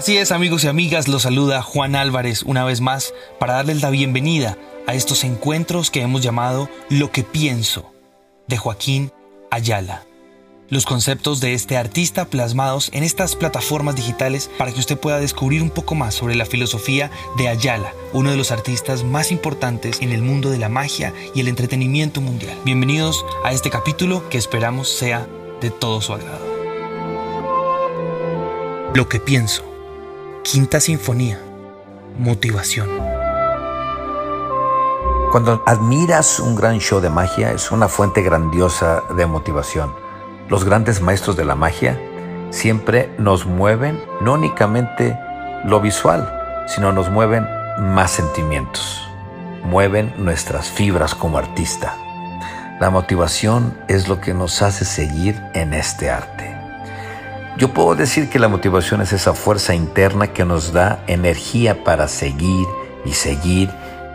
Así es amigos y amigas, los saluda Juan Álvarez una vez más para darles la bienvenida a estos encuentros que hemos llamado Lo que pienso de Joaquín Ayala. Los conceptos de este artista plasmados en estas plataformas digitales para que usted pueda descubrir un poco más sobre la filosofía de Ayala, uno de los artistas más importantes en el mundo de la magia y el entretenimiento mundial. Bienvenidos a este capítulo que esperamos sea de todo su agrado. Lo que pienso Quinta Sinfonía. Motivación. Cuando admiras un gran show de magia es una fuente grandiosa de motivación. Los grandes maestros de la magia siempre nos mueven no únicamente lo visual, sino nos mueven más sentimientos. Mueven nuestras fibras como artista. La motivación es lo que nos hace seguir en este arte. Yo puedo decir que la motivación es esa fuerza interna que nos da energía para seguir y seguir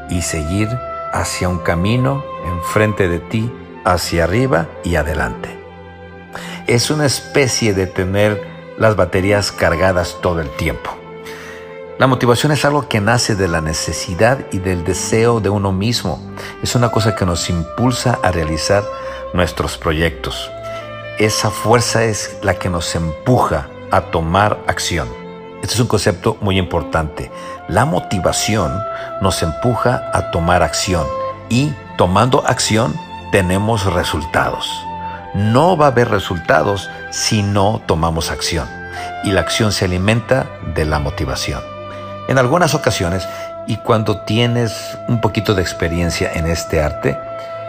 y seguir hacia un camino enfrente de ti, hacia arriba y adelante. Es una especie de tener las baterías cargadas todo el tiempo. La motivación es algo que nace de la necesidad y del deseo de uno mismo. Es una cosa que nos impulsa a realizar nuestros proyectos esa fuerza es la que nos empuja a tomar acción. Este es un concepto muy importante. La motivación nos empuja a tomar acción y tomando acción tenemos resultados. No va a haber resultados si no tomamos acción y la acción se alimenta de la motivación. En algunas ocasiones y cuando tienes un poquito de experiencia en este arte,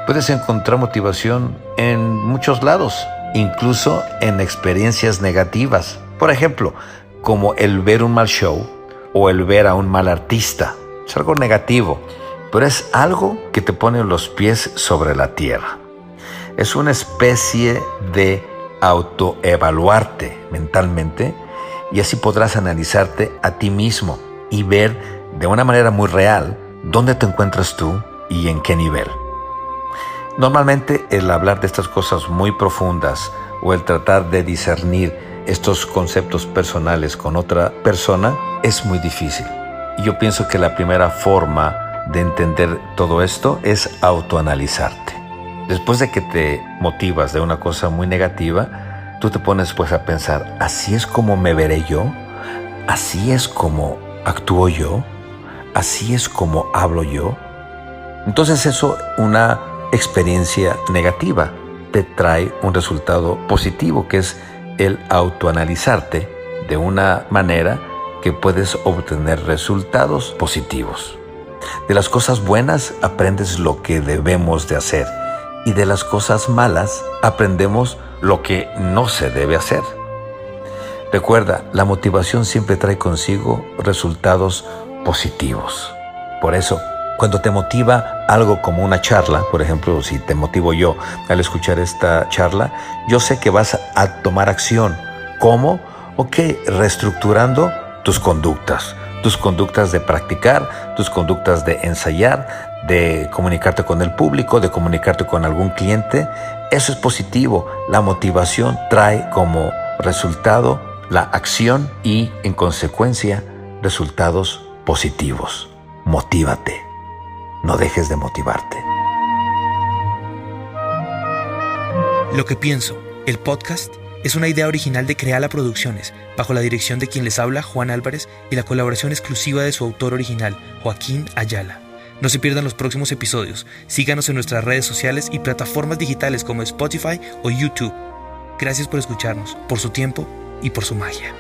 puedes encontrar motivación en muchos lados incluso en experiencias negativas. Por ejemplo, como el ver un mal show o el ver a un mal artista. Es algo negativo, pero es algo que te pone los pies sobre la tierra. Es una especie de autoevaluarte mentalmente y así podrás analizarte a ti mismo y ver de una manera muy real dónde te encuentras tú y en qué nivel. Normalmente el hablar de estas cosas muy profundas o el tratar de discernir estos conceptos personales con otra persona es muy difícil. Y yo pienso que la primera forma de entender todo esto es autoanalizarte. Después de que te motivas de una cosa muy negativa, tú te pones pues a pensar, ¿así es como me veré yo? ¿Así es como actúo yo? ¿Así es como hablo yo? Entonces eso una experiencia negativa te trae un resultado positivo, que es el autoanalizarte de una manera que puedes obtener resultados positivos. De las cosas buenas aprendes lo que debemos de hacer y de las cosas malas aprendemos lo que no se debe hacer. Recuerda, la motivación siempre trae consigo resultados positivos. Por eso, cuando te motiva algo como una charla, por ejemplo, si te motivo yo al escuchar esta charla, yo sé que vas a tomar acción. ¿Cómo? Ok, reestructurando tus conductas, tus conductas de practicar, tus conductas de ensayar, de comunicarte con el público, de comunicarte con algún cliente. Eso es positivo. La motivación trae como resultado la acción y, en consecuencia, resultados positivos. Motívate no dejes de motivarte. Lo que pienso, el podcast, es una idea original de Creala Producciones, bajo la dirección de quien les habla, Juan Álvarez, y la colaboración exclusiva de su autor original, Joaquín Ayala. No se pierdan los próximos episodios. Síganos en nuestras redes sociales y plataformas digitales como Spotify o YouTube. Gracias por escucharnos, por su tiempo y por su magia.